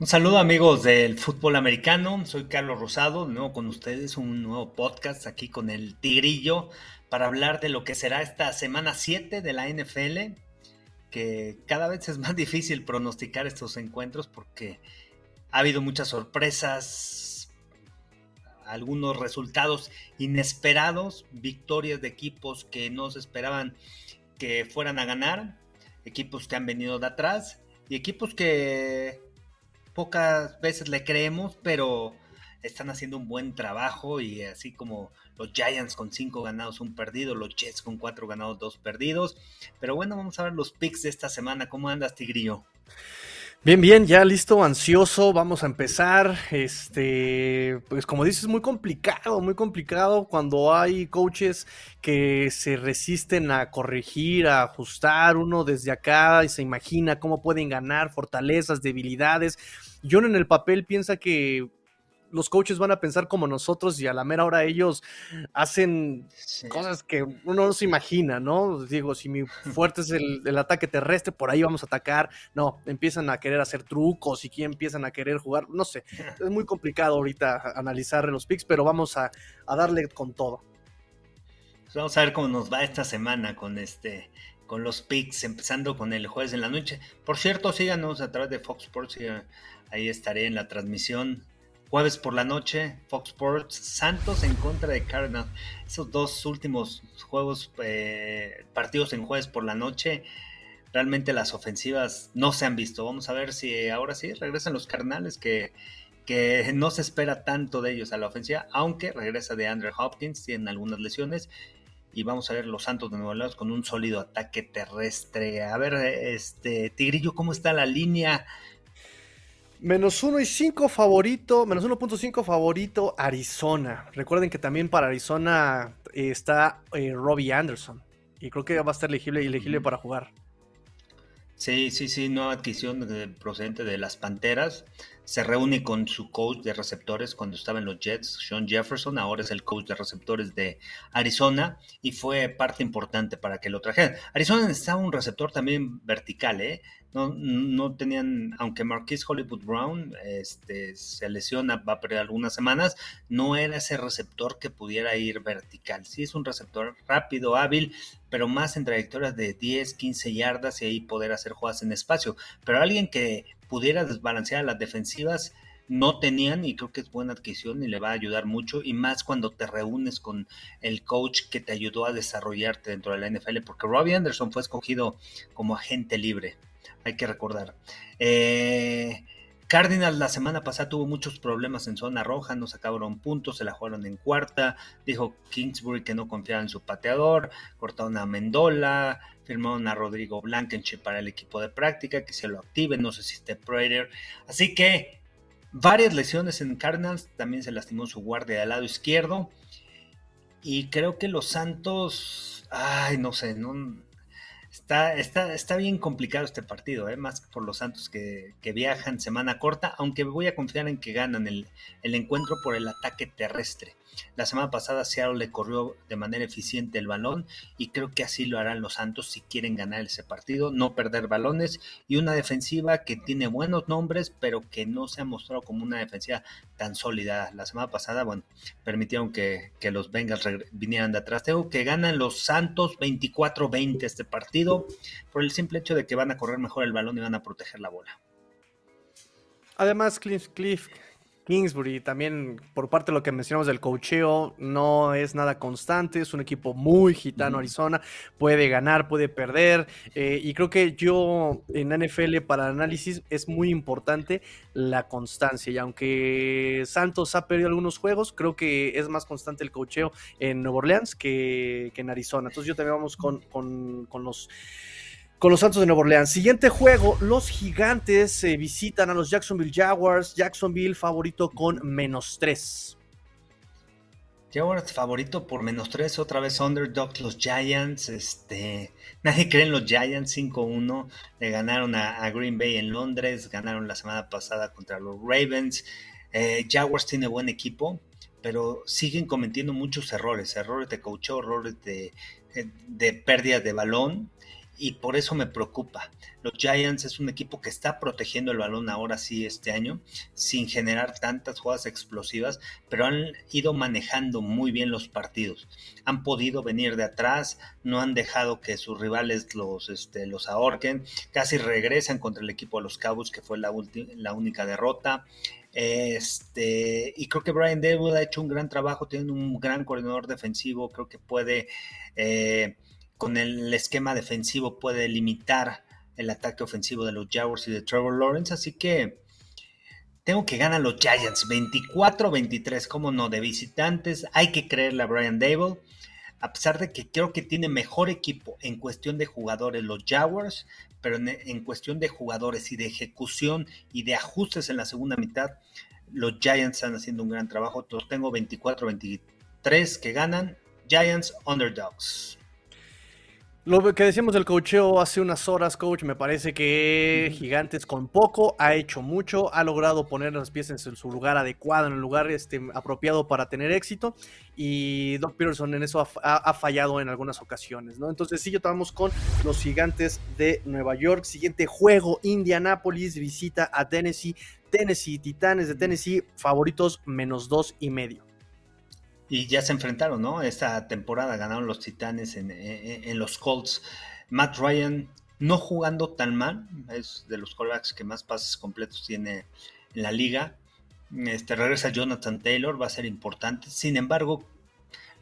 Un saludo amigos del fútbol americano, soy Carlos Rosado, de nuevo con ustedes, un nuevo podcast aquí con el Tigrillo para hablar de lo que será esta semana 7 de la NFL, que cada vez es más difícil pronosticar estos encuentros porque ha habido muchas sorpresas, algunos resultados inesperados, victorias de equipos que no se esperaban que fueran a ganar, equipos que han venido de atrás y equipos que pocas veces le creemos, pero están haciendo un buen trabajo y así como los Giants con cinco ganados, un perdido, los Jets con cuatro ganados, dos perdidos. Pero bueno, vamos a ver los picks de esta semana. ¿Cómo andas, Tigrillo? Bien, bien, ya listo, ansioso, vamos a empezar. Este, pues como dices, muy complicado, muy complicado cuando hay coaches que se resisten a corregir, a ajustar uno desde acá y se imagina cómo pueden ganar, fortalezas, debilidades. Yo en el papel piensa que los coaches van a pensar como nosotros y a la mera hora ellos hacen cosas que uno no se imagina, ¿no? Digo, si mi fuerte es el, ataque terrestre, por ahí vamos a atacar. No, empiezan a querer hacer trucos y quién empiezan a querer jugar, no sé. Es muy complicado ahorita analizar los picks, pero vamos a, darle con todo. Pues vamos a ver cómo nos va esta semana con este con los picks, empezando con el jueves en la noche. Por cierto, síganos a través de Fox Sports, ahí estaré en la transmisión Jueves por la noche, Fox Sports, Santos en contra de Cardinals. Esos dos últimos juegos, eh, partidos en jueves por la noche, realmente las ofensivas no se han visto. Vamos a ver si ahora sí regresan los Cardinals, que, que no se espera tanto de ellos a la ofensiva, aunque regresa de Andrew Hopkins, tienen algunas lesiones. Y vamos a ver los Santos de Nueva Orleans con un sólido ataque terrestre. A ver, este Tigrillo, ¿cómo está la línea? Menos 1 y 5 favorito, menos 1.5 favorito Arizona. Recuerden que también para Arizona eh, está eh, Robbie Anderson. Y creo que va a estar elegible, elegible para jugar. Sí, sí, sí, nueva adquisición procedente de las Panteras. Se reúne con su coach de receptores cuando estaba en los Jets, Sean Jefferson. Ahora es el coach de receptores de Arizona y fue parte importante para que lo trajeran. Arizona necesitaba un receptor también vertical, ¿eh? No, no tenían, aunque Marquis Hollywood Brown este, se lesiona, va a perder algunas semanas, no era ese receptor que pudiera ir vertical. Sí es un receptor rápido, hábil, pero más en trayectorias de 10, 15 yardas y ahí poder hacer jugadas en espacio. Pero alguien que pudiera desbalancear las defensivas, no tenían y creo que es buena adquisición y le va a ayudar mucho y más cuando te reúnes con el coach que te ayudó a desarrollarte dentro de la NFL porque Robbie Anderson fue escogido como agente libre hay que recordar. Eh, Cardinals la semana pasada tuvo muchos problemas en zona roja, no sacaron puntos, se la jugaron en cuarta, dijo Kingsbury que no confiaba en su pateador, cortaron a Mendola, firmaron a Rodrigo Blankenship para el equipo de práctica, que se lo active, no sé si esté Prater. Así que varias lesiones en Cardinals, también se lastimó su guardia del lado izquierdo. Y creo que los Santos, ay, no sé, no, Está, está, está bien complicado este partido, ¿eh? más por los Santos que, viajan semana corta, aunque voy a confiar en que ganan el, el encuentro por el ataque terrestre. La semana pasada Seattle le corrió de manera eficiente el balón y creo que así lo harán los Santos si quieren ganar ese partido, no perder balones y una defensiva que tiene buenos nombres pero que no se ha mostrado como una defensiva tan sólida. La semana pasada, bueno, permitieron que, los Bengals vinieran de atrás. Tengo que ganan los Santos 24-20 este partido por el simple hecho de que van a correr mejor el balón y van a proteger la bola. Además, Cliff, Cliff Kingsbury, también por parte de lo que mencionamos del cocheo, no es nada constante, es un equipo muy gitano Arizona, puede ganar, puede perder, eh, y creo que yo en NFL para análisis es muy importante la constancia, y aunque Santos ha perdido algunos juegos, creo que es más constante el cocheo en Nueva Orleans que, en Arizona, entonces yo también vamos con, con los con los Santos de Nueva Orleans. Siguiente juego, los gigantes eh, visitan a los Jacksonville Jaguars. Jacksonville favorito con menos 3. Jaguars favorito por menos 3, otra vez underdog los Giants. Este, nadie cree en los Giants 5-1. Le ganaron a, Green Bay en Londres, ganaron la semana pasada contra los Ravens. Eh, Jaguars tiene buen equipo, pero siguen cometiendo muchos errores, errores de coach, errores de, de pérdida de balón y por eso me preocupa. Los Giants es un equipo que está protegiendo el balón ahora sí este año, sin generar tantas jugadas explosivas, pero han ido manejando muy bien los partidos. Han podido venir de atrás, no han dejado que sus rivales los, este, los ahorquen, casi regresan contra el equipo de los Cowboys, que fue la, la única derrota. Este, y creo que Brian Dable ha hecho un gran trabajo, tiene un gran coordinador defensivo, creo que puede... Eh, con el esquema defensivo puede limitar el ataque ofensivo de los Jaguars y de Trevor Lawrence, así que tengo que ganar los Giants 24-23, como no, de visitantes, hay que creerle a Brian Dable, a pesar de que creo que tiene mejor equipo en cuestión de jugadores los Jaguars, pero en, cuestión de jugadores y de ejecución y de ajustes en la segunda mitad, los Giants están haciendo un gran trabajo, tengo 24-23 que ganan, Giants Underdogs. Lo que decíamos del cocheo hace unas horas, coach, me parece que Gigantes con poco ha hecho mucho, ha logrado poner las piezas en su lugar adecuado, en el lugar este, apropiado para tener éxito, y Doc Peterson en eso ha, fallado en algunas ocasiones, ¿no? Entonces sí, yo estamos con los Gigantes de Nueva York. Siguiente juego, Indianapolis visita a Tennessee, Tennessee, Titanes de Tennessee, favoritos menos dos y medio. Y ya se enfrentaron, ¿no? Esta temporada ganaron los Titanes en, los Colts. Matt Ryan no jugando tan mal, es de los quarterbacks que más pases completos tiene en la liga. Este, regresa Jonathan Taylor, va a ser importante. Sin embargo,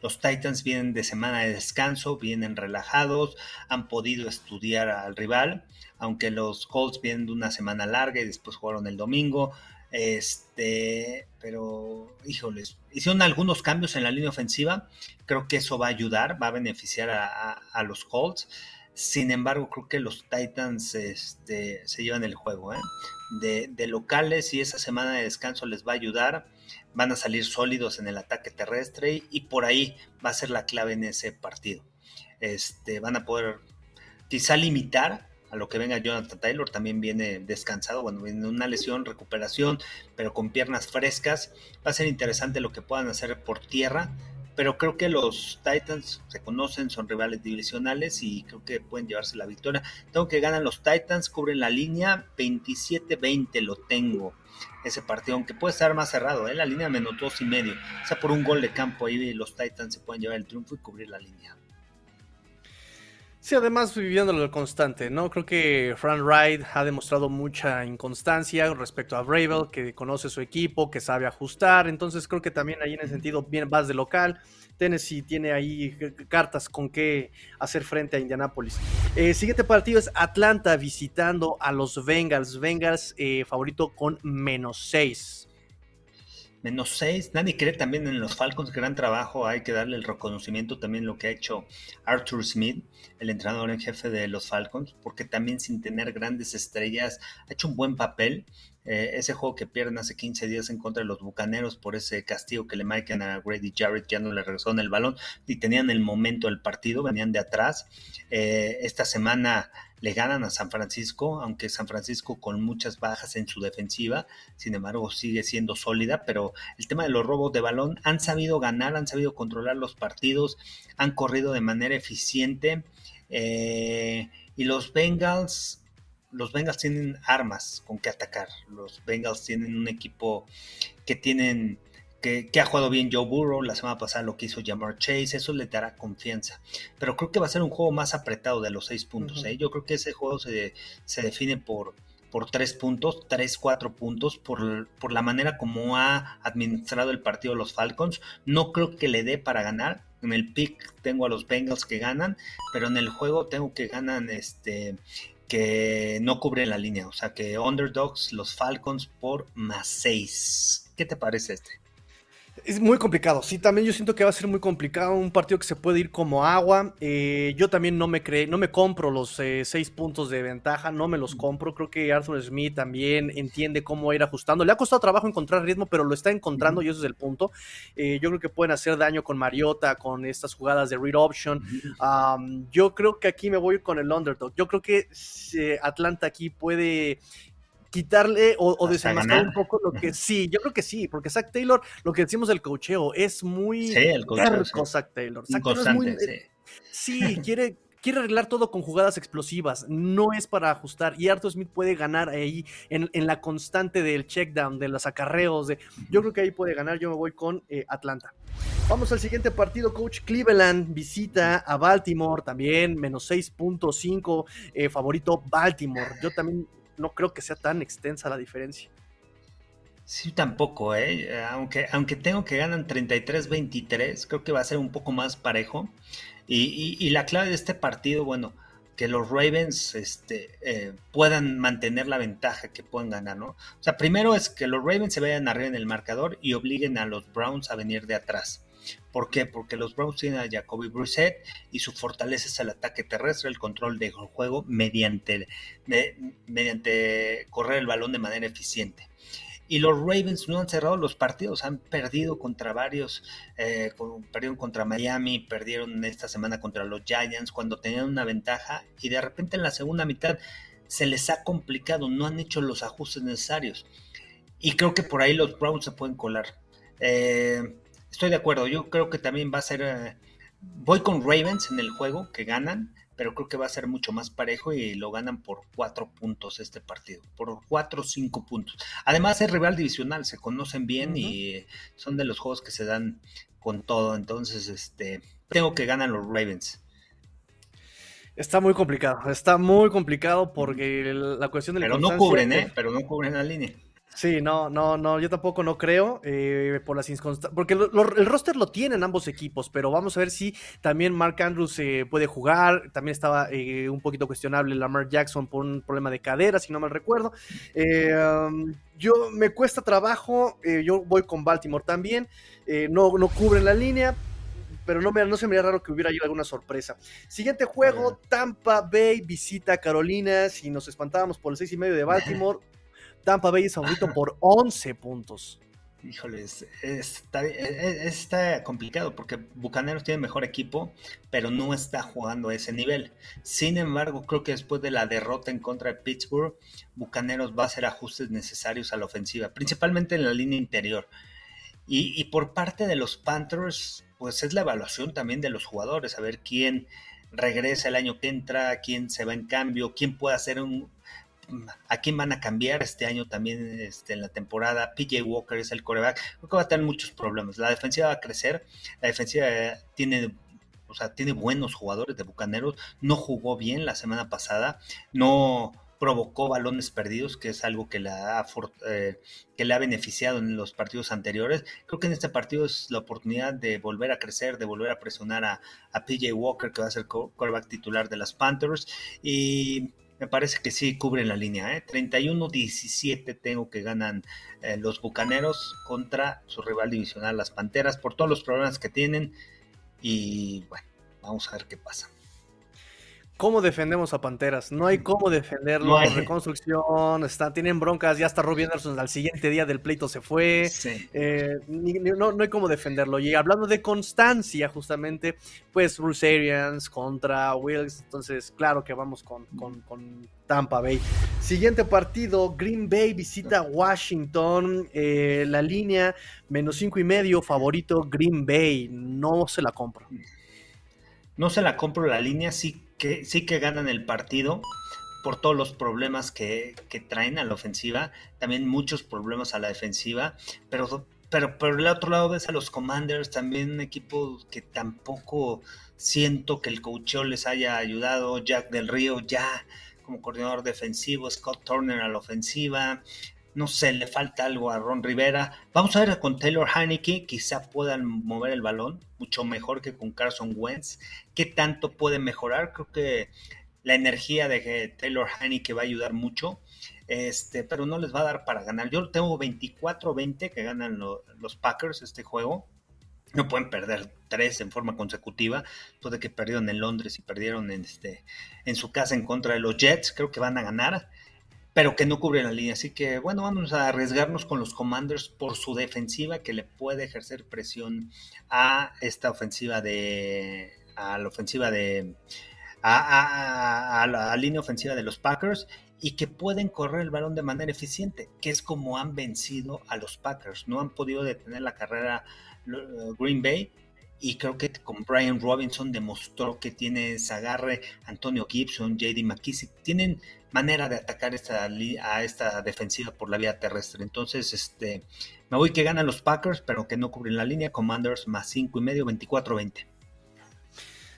los Titans vienen de semana de descanso, vienen relajados, han podido estudiar al rival, aunque los Colts vienen de una semana larga y después jugaron el domingo. Este, pero, híjoles, hicieron algunos cambios en la línea ofensiva. Creo que eso va a ayudar, va a beneficiar a, los Colts. Sin embargo, creo que los Titans este, se llevan el juego. ¿eh? De, locales y esa semana de descanso les va a ayudar. Van a salir sólidos en el ataque terrestre y, por ahí va a ser la clave en ese partido. Este, van a poder quizá limitar a lo que venga Jonathan Taylor, también viene descansado, bueno, viene una lesión, recuperación, pero con piernas frescas. Va a ser interesante lo que puedan hacer por tierra, pero creo que los Titans se conocen, son rivales divisionales y creo que pueden llevarse la victoria. Tengo que ganar los Titans, cubren la línea, 27-20 lo tengo ese partido, aunque puede estar más cerrado, ¿eh? la línea menos dos y medio, o sea, por un gol de campo ahí los Titans se pueden llevar el triunfo y cubrir la línea. Sí, además viviéndolo constante, ¿no? Creo que Fran Wright ha demostrado mucha inconstancia respecto a Bravel, que conoce su equipo, que sabe ajustar, entonces creo que también ahí en ese sentido bien vas de local. Tennessee tiene ahí cartas con qué hacer frente a Indianapolis. Eh, siguiente partido es Atlanta visitando a los Bengals. Bengals eh, favorito con menos 6 menos 6. Nadie cree también en los Falcons, gran trabajo. Hay que darle el reconocimiento también lo que ha hecho Arthur Smith, el entrenador en jefe de los Falcons, porque también sin tener grandes estrellas ha hecho un buen papel. Eh, ese juego que pierden hace 15 días en contra de los Bucaneros por ese castigo que le marcan a Grady Jarrett, ya no le regresaron el balón y tenían el momento del partido, venían de atrás. Eh, esta semana le ganan a San Francisco, aunque San Francisco con muchas bajas en su defensiva, sin embargo sigue siendo sólida, pero el tema de los robos de balón han sabido ganar, han sabido controlar los partidos, han corrido de manera eficiente eh, y los Bengals los Bengals tienen armas con que atacar. Los Bengals tienen un equipo que tienen que, ha jugado bien Joe Burrow, la semana pasada lo que hizo Jamar Chase, eso le dará confianza. Pero creo que va a ser un juego más apretado de los seis puntos. ¿eh? Yo creo que ese juego se, define por, por tres puntos, tres, cuatro puntos, por, por, la manera como ha administrado el partido los Falcons. No creo que le dé para ganar. En el pick tengo a los Bengals que ganan, pero en el juego tengo que ganan este que no cubre la línea, o sea que underdogs, los Falcons por más 6. ¿Qué te parece este? Es muy complicado, sí, también yo siento que va a ser muy complicado, un partido que se puede ir como agua. Eh, yo también no me cree, no me compro los eh, seis puntos de ventaja, no me los compro. Creo que Arthur Smith también entiende cómo ir ajustando. Le ha costado trabajo encontrar ritmo, pero lo está encontrando y eso es el punto. Eh, yo creo que pueden hacer daño con Mariota, con estas jugadas de read option. yo creo que aquí me voy con el underdog. Yo creo que Atlanta aquí puede quitarle o, o un poco lo que sí, yo creo que sí, porque Zach Taylor, lo que decimos del cocheo, es muy sí, el cocheo, Zach Taylor. Zach Taylor es muy, sí. sí, quiere quiere arreglar todo con jugadas explosivas, no es para ajustar. Y Arthur Smith puede ganar ahí en, la constante del checkdown, de los acarreos. De, yo creo que ahí puede ganar. Yo me voy con eh, Atlanta. Vamos al siguiente partido, coach. Cleveland visita a Baltimore, también menos 6.5, eh, favorito Baltimore. Yo también no creo que sea tan extensa la diferencia. Sí, tampoco, ¿eh? Aunque, aunque tengo que ganan 33-23, creo que va a ser un poco más parejo. Y, la clave de este partido, bueno, que los Ravens este, eh, puedan mantener la ventaja que puedan ganar, ¿no? O sea, primero es que los Ravens se vayan arriba en el marcador y obliguen a los Browns a venir de atrás. ¿Por qué? Porque los Browns tienen a Jacoby Brissett y su fortaleza es el ataque terrestre, el control del juego mediante, mediante correr el balón de manera eficiente. Y los Ravens no han cerrado los partidos, han perdido contra varios, eh, perdieron contra Miami, perdieron esta semana contra los Giants cuando tenían una ventaja y de repente en la segunda mitad se les ha complicado, no han hecho los ajustes necesarios. Y creo que por ahí los Browns se pueden colar. Eh, estoy de acuerdo, yo creo que también va a ser... Eh, voy con Ravens en el juego, que ganan, pero creo que va a ser mucho más parejo y lo ganan por cuatro puntos este partido, por cuatro o cinco puntos. Además es rival divisional, se conocen bien y son de los juegos que se dan con todo, entonces este tengo que ganar los Ravens. Está muy complicado, está muy complicado porque la cuestión de la Pero no cubren, ¿eh? Pero no cubren la línea. Sí, no, no, no, yo tampoco no creo eh, por las porque el roster lo tienen ambos equipos, pero vamos a ver si también Mark Andrews eh, puede jugar. También estaba eh, un poquito cuestionable Lamar Jackson por un problema de cadera, si no mal recuerdo. Um, yo me cuesta trabajo, yo voy con Baltimore también. no, no cubren la línea, pero no, me, no se me haría raro que hubiera ahí alguna sorpresa. Siguiente juego, Tampa Bay visita Carolina. Si nos espantábamos por el seis y medio de Baltimore, Tampa Bay es favorito por 11 puntos. Híjoles, está, está, complicado porque Bucaneros tiene mejor equipo, pero no está jugando a ese nivel. Sin embargo, creo que después de la derrota en contra de Pittsburgh, Bucaneros va a hacer ajustes necesarios a la ofensiva, principalmente en la línea interior. Y, y por parte de los Panthers, pues es la evaluación también de los jugadores, a ver quién regresa el año que entra, quién se va en cambio, quién puede hacer un, a quién van a cambiar este año también este, en la temporada. PJ Walker es el coreback. Creo que va a tener muchos problemas. La defensiva va a crecer. La defensiva tiene o sea, tiene buenos jugadores de Bucaneros. No jugó bien la semana pasada. No provocó balones perdidos, que es algo que, la ha, eh, ha beneficiado en los partidos anteriores. Creo que en este partido es la oportunidad de volver a crecer, de volver a presionar a, PJ Walker, que va a ser coreback titular de las Panthers. Y me parece que sí cubren la línea. ¿eh? 31-17 tengo que ganan eh, los Bucaneros contra su rival divisional, las Panteras, por todos los problemas que tienen. Y bueno, vamos a ver qué pasa. ¿Cómo defendemos a Panteras? No hay cómo defenderlo. Reconstrucción, está, tienen broncas. Ya está Robbie Anderson al siguiente día del pleito se fue. Eh, no, hay cómo defenderlo. Y hablando de constancia, justamente, pues Bruce Arians contra Wills. Entonces, claro que vamos con, Tampa Bay. Siguiente partido: Green Bay visita Washington. Eh, la línea menos cinco y medio, favorito Green Bay. No se la compro. No se la compro la línea, sí que sí que ganan el partido por todos los problemas que, traen a la ofensiva, también muchos problemas a la defensiva, pero, pero por el otro lado ves a los Commanders, también un equipo que tampoco siento que el coacheo les haya ayudado, Jack del Río ya como coordinador defensivo, Scott Turner a la ofensiva, no sé, le falta algo a Ron Rivera. Vamos a ver con Taylor Heineke, quizá puedan mover el balón mucho mejor que con Carson Wentz. ¿Qué tanto puede mejorar? Creo que la energía de Taylor Heineke va a ayudar mucho, este, pero no les va a dar para ganar. Yo tengo 24-20 que ganan los Packers este juego. No pueden perder tres en forma consecutiva, después de que perdieron en Londres y perdieron en, este, en su casa en contra de los Jets. Creo que van a ganar pero que no cubre la línea. Así que bueno, vamos a arriesgarnos con los Commanders por su defensiva que le puede ejercer presión a esta ofensiva de a la ofensiva de a, la línea ofensiva de los Packers y que pueden correr el balón de manera eficiente, que es como han vencido a los Packers. No han podido detener la carrera Green Bay y creo que con Brian Robinson demostró que tiene ese agarre, Antonio Gibson, JD McKissick, tienen manera de atacar esta, a esta defensiva por la vía terrestre. Entonces, este, me voy que ganan los Packers, pero que no cubren la línea. Commanders más 5 y medio, 24-20.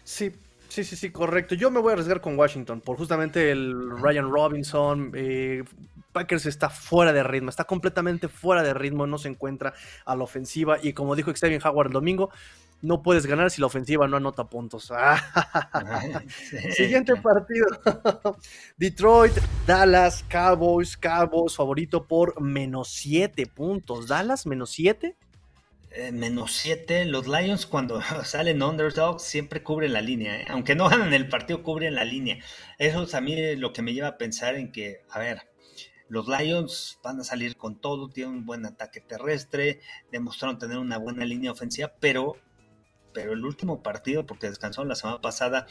Sí, sí, sí, sí, correcto. Yo me voy a arriesgar con Washington por justamente el Ryan Robinson. Eh, Packers está fuera de ritmo, está completamente fuera de ritmo, no se encuentra a la ofensiva. Y como dijo Xavier Howard el domingo, no puedes ganar si la ofensiva no anota puntos. Siguiente partido. Detroit, Dallas, Cowboys, Cowboys, favorito por menos 7 puntos. Dallas, menos 7. Eh, menos 7. Los Lions cuando salen underdogs siempre cubren la línea. ¿eh? Aunque no ganan el partido, cubren la línea. Eso es a mí lo que me lleva a pensar en que, a ver, los Lions van a salir con todo, tienen un buen ataque terrestre, demostraron tener una buena línea ofensiva, pero pero el último partido, porque descansaron la semana pasada,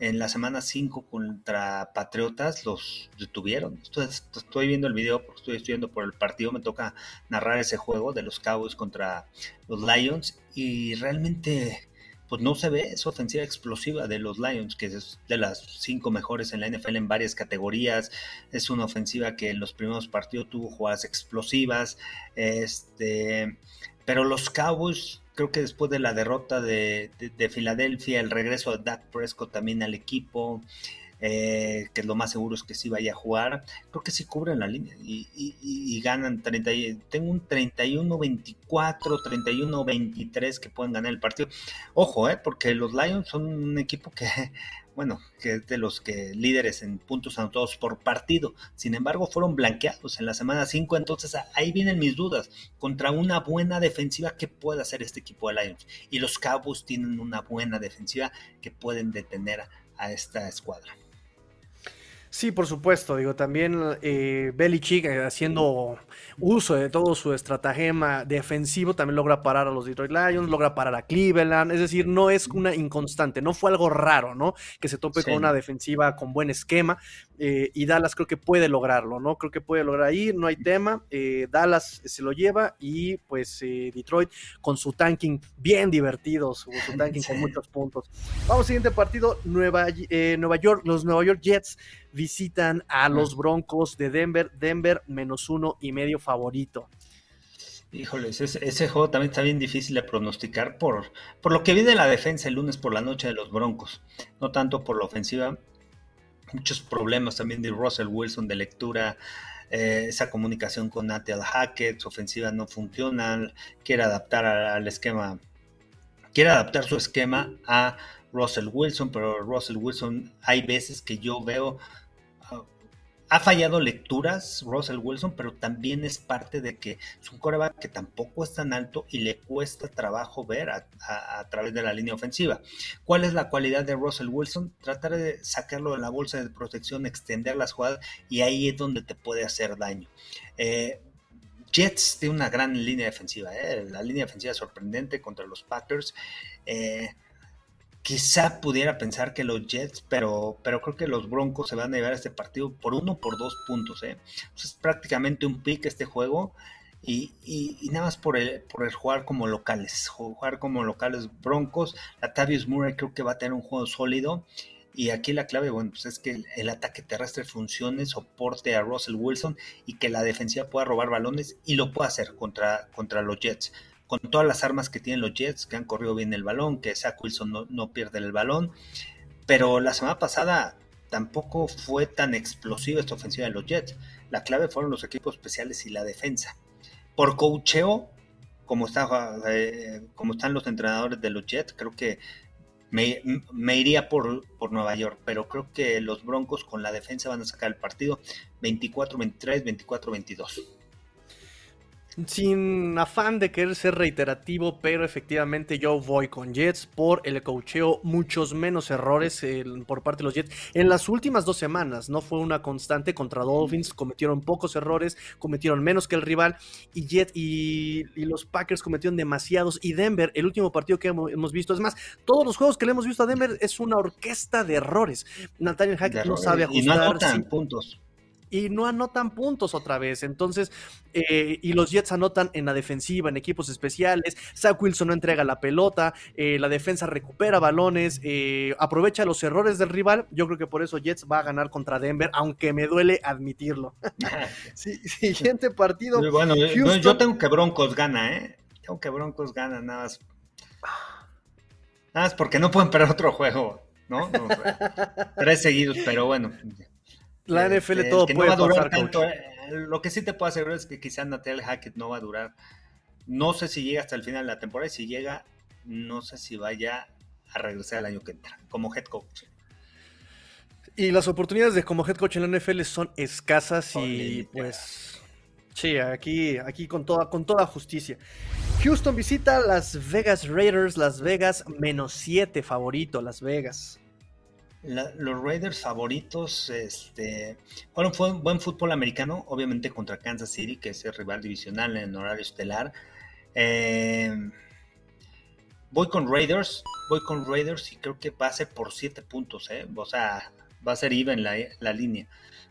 en la semana 5 contra Patriotas los detuvieron. Estoy, viendo el video porque estoy estudiando por el partido, me toca narrar ese juego de los Cowboys contra los Lions y realmente pues no se ve esa ofensiva explosiva de los Lions, que es de las cinco mejores en la NFL en varias categorías. Es una ofensiva que en los primeros partidos tuvo jugadas explosivas. Este, pero los Cowboys creo que después de la derrota de, Filadelfia, el regreso de Dak Prescott también al equipo, eh, que lo más seguro es que sí vaya a jugar, creo que sí cubren la línea y, ganan 30, tengo un 31-24, 31-23 que pueden ganar el partido. Ojo, eh, porque los Lions son un equipo que bueno, que es de los que líderes en puntos anotados por partido. Sin embargo, fueron blanqueados en la semana 5, entonces ahí vienen mis dudas. Contra una buena defensiva, ¿qué puede hacer este equipo de Lions? Y los Cowboys tienen una buena defensiva que pueden detener a esta escuadra. Sí, por supuesto. Digo, también eh, Belichick eh, haciendo uso de todo su estratagema defensivo también logra parar a los Detroit Lions, logra parar a Cleveland. Es decir, no es una inconstante, no fue algo raro, ¿no? Que se tope con una defensiva con buen esquema. Eh, y Dallas creo que puede lograrlo, ¿no? Creo que puede lograr ahí, no hay tema. Eh, Dallas se lo lleva y pues Detroit con su tanking bien divertido, su, tanking con muchos puntos. Vamos, siguiente partido, Nueva, Nueva York, los Nueva York Jets visitan a los Broncos de Denver. Denver menos uno y medio favorito. Híjoles, ese, juego también está bien difícil de pronosticar por, por lo que viene la defensa el lunes por la noche de los Broncos, no tanto por la ofensiva. Muchos problemas también de Russell Wilson de lectura, eh, esa comunicación con Nathaniel Hackett, su ofensiva no funciona, quiere adaptar al esquema, quiere adaptar su esquema a Russell Wilson, pero Russell Wilson hay veces que yo veo ha fallado lecturas Russell Wilson, pero también es parte de que es un coreback que tampoco es tan alto y le cuesta trabajo ver a, través de la línea ofensiva. ¿Cuál es la cualidad de Russell Wilson? Tratar de sacarlo de la bolsa de protección, extender las jugadas y ahí es donde te puede hacer daño. Eh, Jets tiene una gran línea defensiva, ¿eh? la línea defensiva sorprendente contra los Packers. Eh, quizá pudiera pensar que los Jets, pero, pero creo que los Broncos se van a llevar a este partido por uno por dos puntos. ¿eh? es prácticamente un pick este juego. Y, nada más por el, por el jugar como locales, jugar como locales Broncos. Latavius Murray creo que va a tener un juego sólido. Y aquí la clave, bueno, pues es que el, ataque terrestre funcione, soporte a Russell Wilson y que la defensiva pueda robar balones y lo pueda hacer contra, contra los Jets con todas las armas que tienen los Jets, que han corrido bien el balón, que Zach Wilson no, pierde el balón. Pero la semana pasada tampoco fue tan explosiva esta ofensiva de los Jets. La clave fueron los equipos especiales y la defensa. Por cocheo, como, eh, están los entrenadores de los Jets, creo que me, iría por, por, Nueva York, pero creo que los Broncos con la defensa van a sacar el partido 24-23, 24-22 sin afán de querer ser reiterativo, pero efectivamente yo voy con Jets por el cocheo, muchos menos errores por parte de los Jets. En las últimas dos semanas no fue una constante contra Dolphins, cometieron pocos errores, cometieron menos que el rival y Jets y, los Packers cometieron demasiados y Denver, el último partido que hemos, visto, es más, todos los juegos que le hemos visto a Denver es una orquesta de errores. Nathaniel Hackett no sabe ajustar. Y no anotan puntos. Y no anotan puntos otra vez. Entonces, eh, y los Jets anotan en la defensiva, en equipos especiales. Zach Wilson no entrega la pelota, eh, la defensa recupera balones, eh, aprovecha los errores del rival. Yo creo que por eso Jets va a ganar contra Denver, aunque me duele admitirlo. siguiente partido. Bueno, yo tengo que Broncos gana, ¿eh? Tengo que Broncos gana, nada más. Nada más porque no pueden perder otro juego, ¿no? tres seguidos, pero bueno. La NFL todo puede pasar, lo que sí te puedo asegurar es que quizá Nathaniel Hackett no va a durar. No sé si llega hasta el final de la temporada y si llega, no sé si vaya a regresar el año que entra como head coach. Y las oportunidades de como head coach en la NFL son escasas y pues sí, aquí, aquí con toda, con toda justicia. Houston visita Las Vegas Raiders, Las Vegas menos 7 favorito, Las Vegas los Raiders favoritos, este, bueno, fue un buen fútbol americano, obviamente contra Kansas City, que es el rival divisional en horario estelar. Eh, voy con Raiders, voy con Raiders y creo que va a ser por 7 puntos, ¿eh? o sea, va a ser IVA en la, la, línea.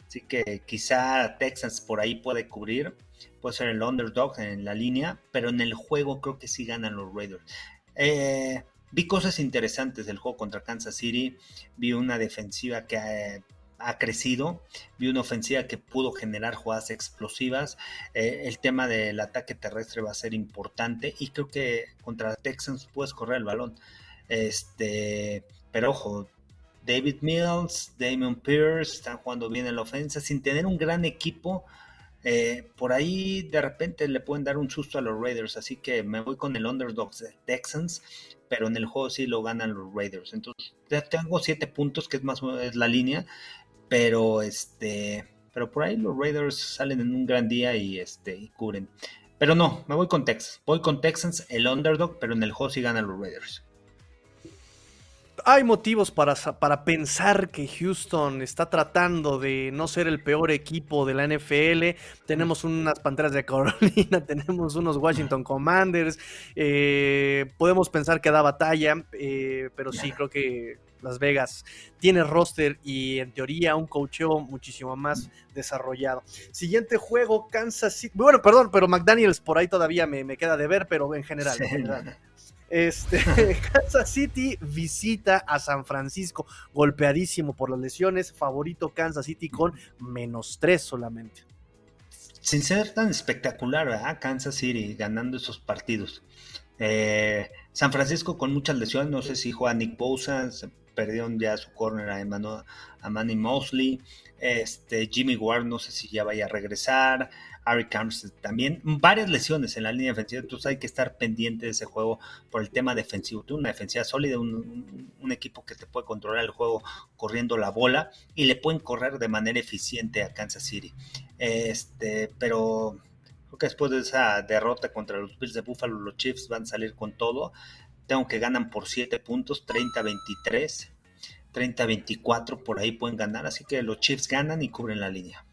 Así que quizá Texans por ahí puede cubrir, puede ser el underdog en la línea, pero en el juego creo que sí ganan los Raiders. Eh, Vi cosas interesantes del juego contra Kansas City, vi una defensiva que ha, crecido, vi una ofensiva que pudo generar jugadas explosivas, eh, el tema del ataque terrestre va a ser importante y creo que contra Texans puedes correr el balón. Este, pero ojo, David Mills, Damon Pierce están jugando bien en la ofensa sin tener un gran equipo. Eh, por ahí de repente le pueden dar un susto a los Raiders, así que me voy con el underdog de Texans pero en el juego sí lo ganan los Raiders. Entonces, ya tengo siete puntos, que es más menos la línea, pero este, pero por ahí los Raiders salen en un gran día y este y cubren. Pero no, me voy con Texas. Voy con Texans, el underdog, pero en el juego sí ganan los Raiders hay motivos para, para, pensar que Houston está tratando de no ser el peor equipo de la NFL. Tenemos unas Panteras de Carolina, tenemos unos Washington Commanders. Eh, podemos pensar que da batalla, eh, pero sí creo que Las Vegas tiene roster y en teoría un coacheo muchísimo más desarrollado. Siguiente juego, Kansas City. Bueno, perdón, pero McDaniels por ahí todavía me, queda de ver, pero en general. En general. Este, Kansas City visita a San Francisco, golpeadísimo por las lesiones, favorito Kansas City con menos tres solamente. Sin ser tan espectacular, ¿verdad? Kansas City ganando esos partidos. Eh, San Francisco con muchas lesiones, no sé si juega Nick Bosa, se perdieron ya su corner a, a Manny Mosley, este, Jimmy Ward no sé si ya vaya a regresar, Harry Armstead también, varias lesiones en la línea defensiva, entonces hay que estar pendiente de ese juego por el tema defensivo. Tú una defensiva sólida, un, equipo que te puede controlar el juego corriendo la bola y le pueden correr de manera eficiente a Kansas City. Este, pero creo que después de esa derrota contra los Bills de Buffalo, los Chiefs van a salir con todo. Tengo que ganan por 7 puntos, 30-23, 30-24, por ahí pueden ganar, así que los Chiefs ganan y cubren la línea.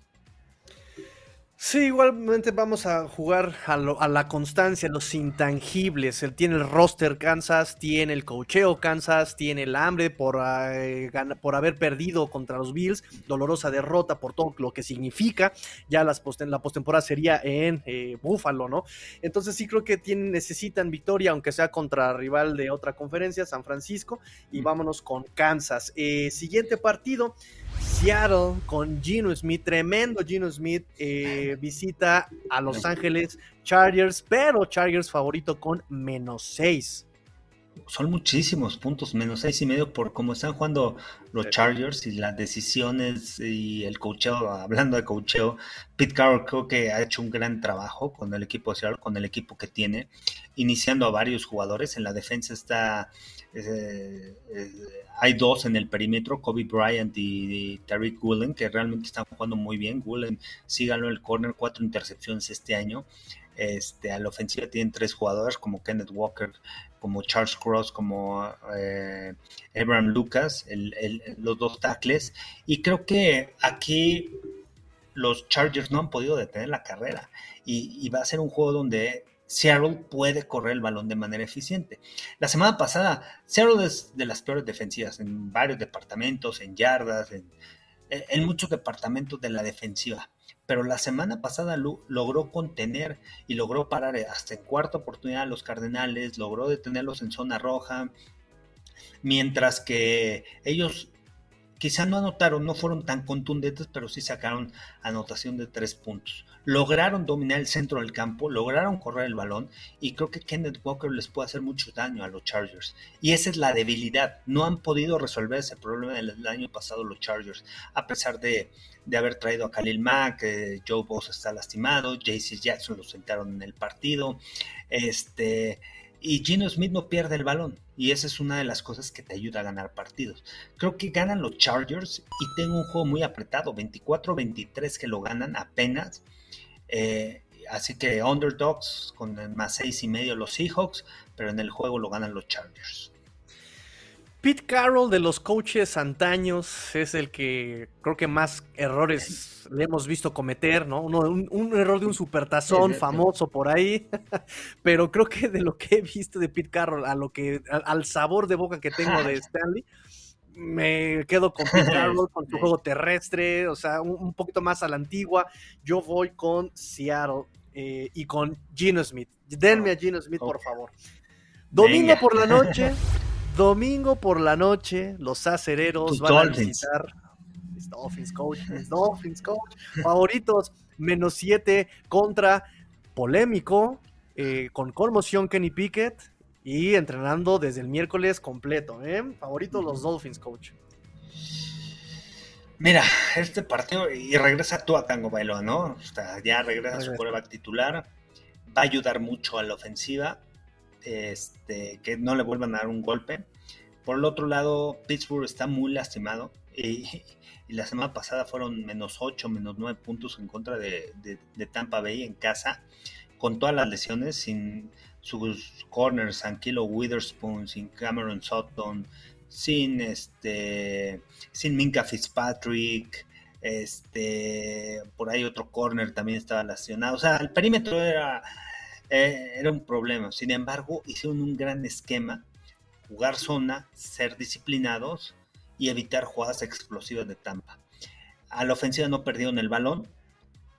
Sí, igualmente vamos a jugar a, la constancia, los intangibles. Él tiene el roster Kansas, tiene el cocheo Kansas, tiene el hambre por, eh, por haber perdido contra los Bills, dolorosa derrota por todo lo que significa. Ya las la postemporada sería en eh, Buffalo, ¿no? Entonces sí creo que tienen, necesitan victoria, aunque sea contra rival de otra conferencia, San Francisco. Y vámonos con Kansas. Eh, siguiente partido. Seattle con Gino Smith, tremendo Gino Smith, eh, visita a Los Ángeles Chargers, pero Chargers favorito con menos 6. Son muchísimos puntos, menos seis y medio por cómo están jugando los Chargers y las decisiones y el cocheo, hablando de cocheo, Pete Carroll creo que ha hecho un gran trabajo con el equipo de Seattle, con el equipo que tiene, iniciando a varios jugadores, en la defensa está eh, eh, hay dos en el perímetro, Kobe Bryant y, Tariq Woolen, que realmente están jugando muy bien. Woolen, síganlo en el corner, cuatro intercepciones este año. Este, a la ofensiva tienen tres jugadores como Kenneth Walker, como Charles Cross, como eh, Abraham Lucas, los dos tackles. Y creo que aquí los Chargers no han podido detener la carrera. y va a ser un juego donde Seattle puede correr el balón de manera eficiente. La semana pasada, Seattle es de las peores defensivas en varios departamentos, en yardas, en, muchos departamentos de la defensiva. Pero la semana pasada logró contener y logró parar hasta en cuarta oportunidad a los Cardenales, logró detenerlos en zona roja, mientras que ellos quizá no anotaron, no fueron tan contundentes, pero sí sacaron anotación de tres puntos. Lograron dominar el centro del campo, lograron correr el balón y creo que Kenneth Walker les puede hacer mucho daño a los Chargers. Y esa es la debilidad. No han podido resolver ese problema del año pasado los Chargers, a pesar de, haber traído a Khalil Mack, eh, Joe Boss está lastimado, JC Jackson lo sentaron en el partido. Este, y Gino Smith no pierde el balón. Y esa es una de las cosas que te ayuda a ganar partidos. Creo que ganan los Chargers y tengo un juego muy apretado, 24-23 que lo ganan apenas. Eh, así que underdogs con más seis y medio los Seahawks, pero en el juego lo ganan los Chargers. Pete Carroll de los coaches antaños es el que creo que más errores le hemos visto cometer, ¿no? un, error de un supertazón famoso por ahí, pero creo que de lo que he visto de Pete Carroll a lo que al, sabor de boca que tengo de Stanley, me quedo con Pete Carroll, con su juego terrestre, o sea, un, poquito más a la antigua. Yo voy con Seattle eh, y con Gino Smith. Denme a Gino Smith, por favor. Domingo por la noche. Domingo por la noche, los acereros van a visitar mis Dolphins, coach, Dolphins, coach, favoritos, menos 7 contra polémico, eh, con conmoción Kenny Pickett y entrenando desde el miércoles completo. ¿eh? Favoritos los Dolphins, coach. Mira, este partido, y regresa tú a Tango Bailoa, ¿no? O sea, ya regresa a su coreback titular, va a ayudar mucho a la ofensiva este, que no le vuelvan a dar un golpe. Por el otro lado, Pittsburgh está muy lastimado y, la semana pasada fueron menos 8, menos 9 puntos en contra de, Tampa Bay en casa, con todas las lesiones, sin sus corners, Kilo Witherspoon, sin Cameron Sutton, sin este sin Minka Fitzpatrick, este por ahí otro corner también estaba lesionado. O sea, el perímetro era eh, era un problema. Sin embargo, hicieron un gran esquema, jugar zona, ser disciplinados y evitar jugadas explosivas de Tampa. A la ofensiva no perdieron el balón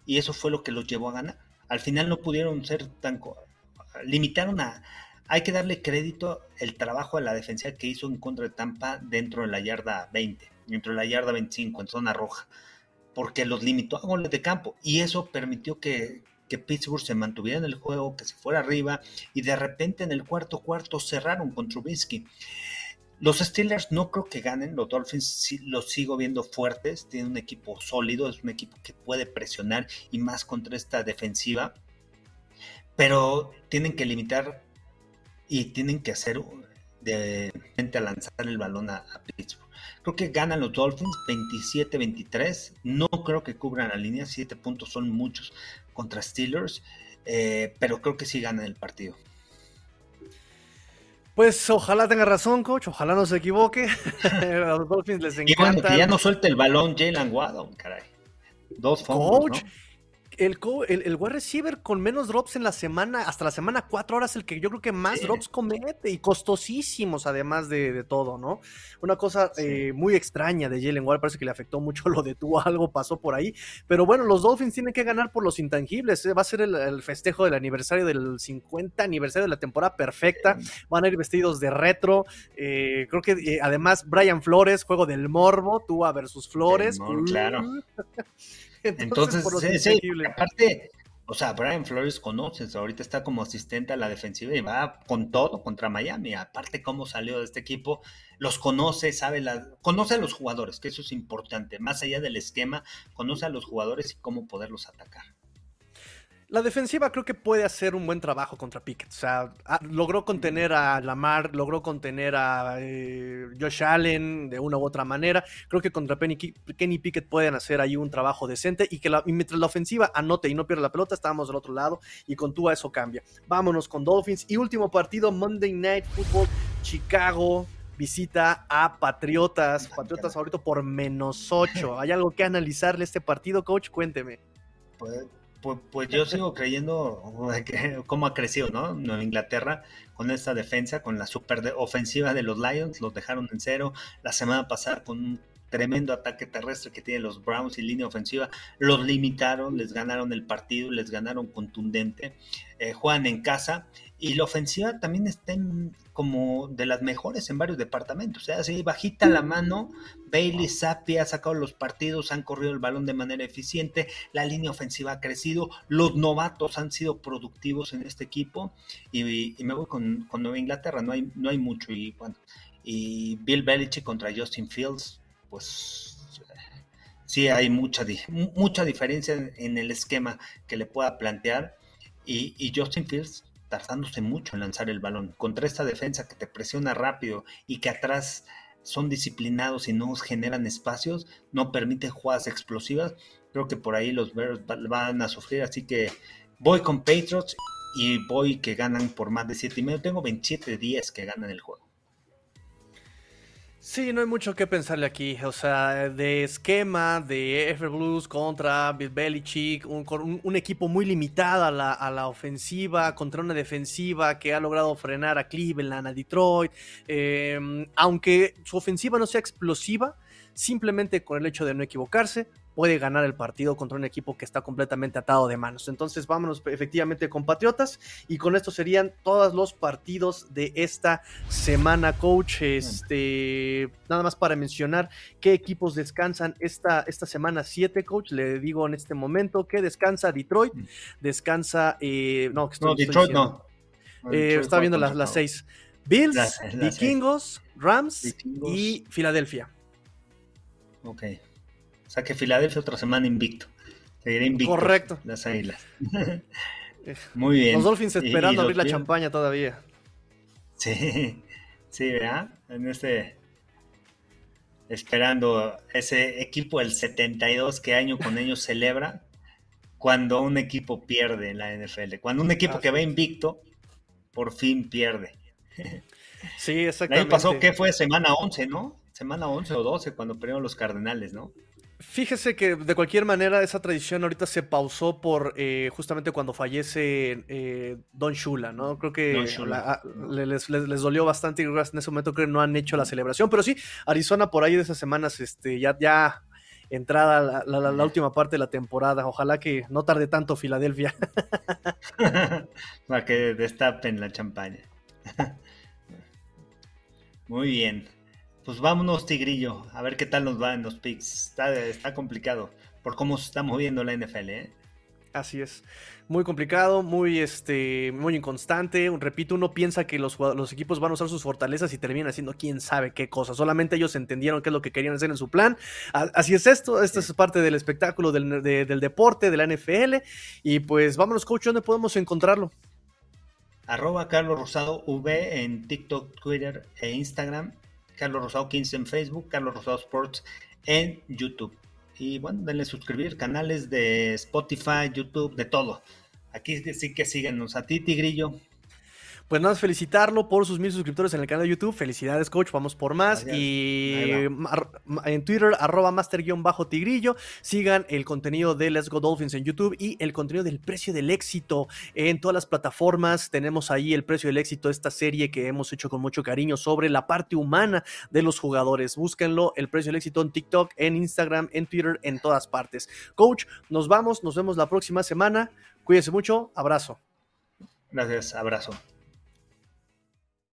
y eso fue lo que los llevó a ganar. Al final no pudieron ser tan... Limitaron a... Hay que darle crédito el trabajo de la defensa que hizo en contra de Tampa dentro de la yarda 20, dentro de la yarda 25, en zona roja, porque los limitó a goles de campo y eso permitió que, que Pittsburgh se mantuviera en el juego, que se fuera arriba y de repente en el cuarto cuarto cerraron con Trubisky. Los Steelers no creo que ganen, los Dolphins los sigo viendo fuertes, tienen un equipo sólido, es un equipo que puede presionar y más contra esta defensiva, pero tienen que limitar y tienen que hacer de frente a lanzar el balón a, a Pittsburgh. Creo que ganan los Dolphins 27-23. No creo que cubran la línea. 7 puntos son muchos contra Steelers. Eh, pero creo que sí ganan el partido. Pues ojalá tenga razón, coach. Ojalá no se equivoque. a los Dolphins les encanta. Y bueno, que ya no suelte el balón Jalen Waddle, caray. Dos fumbles, ¿no? El, el, wide receiver con menos drops en la semana, hasta la semana 4 horas, el que yo creo que más drops comete y costosísimos además de, todo, ¿no? Una cosa eh, muy extraña de Jalen Ward, parece que le afectó mucho lo de tú, algo pasó por ahí, pero bueno, los Dolphins tienen que ganar por los intangibles, ¿eh? va a ser el, festejo del aniversario del 50 aniversario de la temporada perfecta, van a ir vestidos de retro, eh, creo que además Brian Flores, juego del morbo, Tua versus Flores. claro. Entonces, sí, aparte, o sea, Brian Flores conoces, ahorita está como asistente a la defensiva y va con todo contra Miami. Aparte, cómo salió de este equipo, los conoce, sabe, la, conoce a los jugadores, que eso es importante. Más allá del esquema, conoce a los jugadores y cómo poderlos atacar. La defensiva creo que puede hacer un buen trabajo contra Pickett. O sea, logró contener a Lamar, logró contener a eh, Josh Allen de una u otra manera. Creo que contra Penny, Kenny Pickett pueden hacer ahí un trabajo decente y que mientras la ofensiva anote y no pierda la pelota, estamos del otro lado y con Tua eso cambia. Vámonos con Dolphins y último partido, Monday Night Football, Chicago visita a Patriotas. Patriotas ahorita por menos 8. ¿Hay algo que analizarle este partido, coach? Cuénteme. Pues pues, pues, yo sigo creyendo cómo ha crecido, ¿no? Nueva Inglaterra con esta defensa, con la super ofensiva de los Lions, los dejaron en cero. La semana pasada con un tremendo ataque terrestre que tienen los Browns y línea ofensiva, los limitaron, les ganaron el partido, les ganaron contundente, eh, juegan en casa y la ofensiva también está como de las mejores en varios departamentos, o sea, así bajita la mano, Bailey Zappi ha sacado los partidos, han corrido el balón de manera eficiente, la línea ofensiva ha crecido, los novatos han sido productivos en este equipo y, me voy con, con, Nueva Inglaterra, no hay, no hay mucho y bueno, y Bill Belichick contra Justin Fields, pues sí hay mucha, mucha diferencia en, el esquema que le pueda plantear. Y, Justin Fields tardándose mucho en lanzar el balón. Contra esta defensa que te presiona rápido y que atrás son disciplinados y no generan espacios, no permite jugadas explosivas. Creo que por ahí los Bears van a sufrir, así que voy con Patriots y voy que ganan por más de 7 y medio. Tengo 27 días que ganan el juego. Sí, no hay mucho que pensarle aquí. O sea, de esquema de F Blues contra Bill Belichick, un, un, equipo muy limitado a la, a la, ofensiva contra una defensiva que ha logrado frenar a Cleveland, a Detroit. Em, aunque su ofensiva no sea explosiva, simplemente con el hecho de no equivocarse, puede ganar el partido contra un equipo que está completamente atado de manos. Entonces vámonos efectivamente con Patriotas y con esto serían todos los partidos de esta semana, coach. Este, nada más para mencionar qué equipos descansan esta, esta semana 7, coach. Le digo en este momento que descansa Detroit, mm. descansa... Eh, no, Detroit no. Eh, estaba viendo las 6. Bills, Vikingos, Rams y Filadelfia. Ok. O sea que Filadelfia otra semana invicto. Seguirá invicto. Correcto. Las águilas. Muy bien. Los Dolphins esperando abrir la champaña todavía. Sí, sí, ¿verdad? En este. Esperando ese equipo del 72 que año con año celebra cuando un equipo pierde en la NFL. Cuando un equipo que va invicto por fin pierde. Sí, exactamente. El año pasado, ¿qué fue? Semana 11, ¿no? Semana 11 o 12 cuando perdieron los Cardenales, ¿no? Fíjese que de cualquier manera esa tradición ahorita se pausó por eh, justamente cuando fallece eh, Don Shula, ¿no? Creo que les, dolió bastante y en ese momento creo que no han hecho la celebración, pero sí, Arizona por ahí de esas semanas, este, ya, ya entrada la, última parte de la temporada, ojalá que no tarde tanto Filadelfia. Para que destapen la champaña. Muy bien. Pues vámonos, Tigrillo, a ver qué tal nos va en los picks. Está, complicado por cómo se está moviendo la NFL, ¿eh? Así es. Muy complicado, muy, este, muy inconstante. Repito, uno piensa que los, los, equipos van a usar sus fortalezas y terminan haciendo quién sabe qué cosa. Solamente ellos entendieron qué es lo que querían hacer en su plan. Así es esto. Esto es parte del espectáculo del, del deporte, de la NFL. Y pues vámonos, coach, ¿dónde podemos encontrarlo? Arroba Carlos Rosado V en TikTok, Twitter e Instagram Carlos Rosado 15 en Facebook, Carlos Rosado Sports en YouTube. Y bueno, denle suscribir, canales de Spotify, YouTube, de todo. Aquí sí que síguenos. A ti, Tigrillo. Pues nada, felicitarlo por sus mil suscriptores en el canal de YouTube. Felicidades, coach. Vamos por más. Y en Twitter, arroba master-tigrillo. Sigan el contenido de Let's Go Dolphins en YouTube y el contenido del precio del éxito en todas las plataformas. Tenemos ahí el precio del éxito, esta serie que hemos hecho con mucho cariño sobre la parte humana de los jugadores. Búsquenlo, el precio del éxito en TikTok, en Instagram, en Twitter, en todas partes. Coach, nos vamos, nos vemos la próxima semana. Cuídense mucho. Abrazo. Gracias, abrazo.